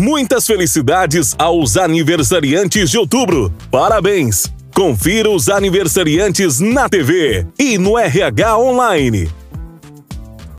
muitas felicidades aos aniversariantes de outubro. Parabéns! Confira os aniversariantes na TV e no RH Online.